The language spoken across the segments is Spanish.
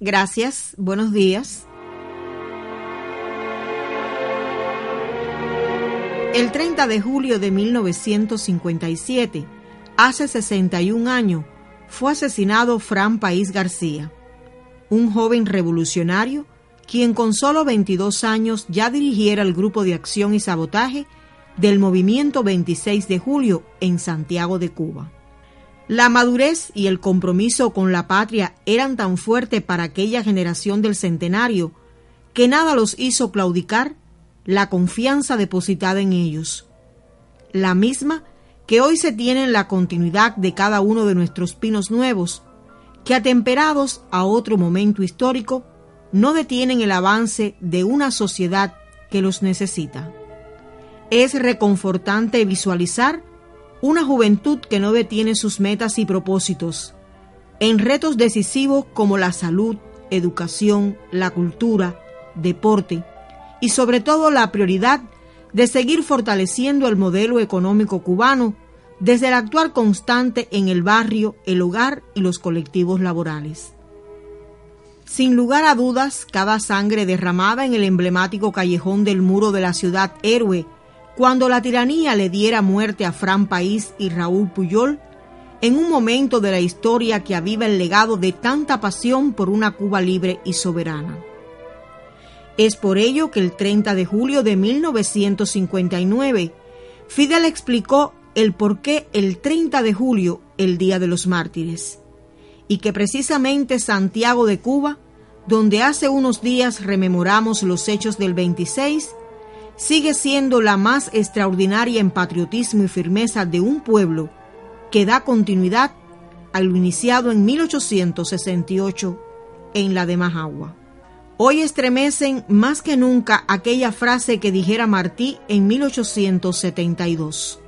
Gracias, buenos días. El 30 de julio de 1957, hace 61 años, fue asesinado Fran País García, un joven revolucionario quien con solo 22 años ya dirigiera el grupo de acción y sabotaje del movimiento 26 de julio en Santiago de Cuba. La madurez y el compromiso con la patria eran tan fuertes para aquella generación del centenario que nada los hizo claudicar la confianza depositada en ellos, la misma que hoy se tiene en la continuidad de cada uno de nuestros pinos nuevos, que atemperados a otro momento histórico, no detienen el avance de una sociedad que los necesita. Es reconfortante visualizar una juventud que no detiene sus metas y propósitos en retos decisivos como la salud, educación, la cultura, deporte y sobre todo la prioridad de seguir fortaleciendo el modelo económico cubano desde el actuar constante en el barrio, el hogar y los colectivos laborales. Sin lugar a dudas, cada sangre derramada en el emblemático callejón del muro de la ciudad héroe, cuando la tiranía le diera muerte a Fran País y Raúl Puyol, en un momento de la historia que aviva el legado de tanta pasión por una Cuba libre y soberana. Es por ello que el 30 de julio de 1959, Fidel explicó el por qué el 30 de julio, el Día de los Mártires, y que precisamente Santiago de Cuba, donde hace unos días rememoramos los hechos del 26, sigue siendo la más extraordinaria en patriotismo y firmeza de un pueblo que da continuidad a lo iniciado en 1868 en la de Majagua. Hoy estremecen más que nunca aquella frase que dijera Martí en 1872.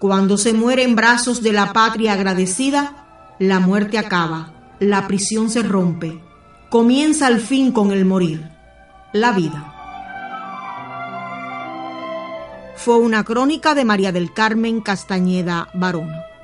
Cuando se muere en brazos de la patria agradecida, la muerte acaba, la prisión se rompe, comienza al fin con el morir, la vida. Fue una crónica de María del Carmen Castañeda Barona.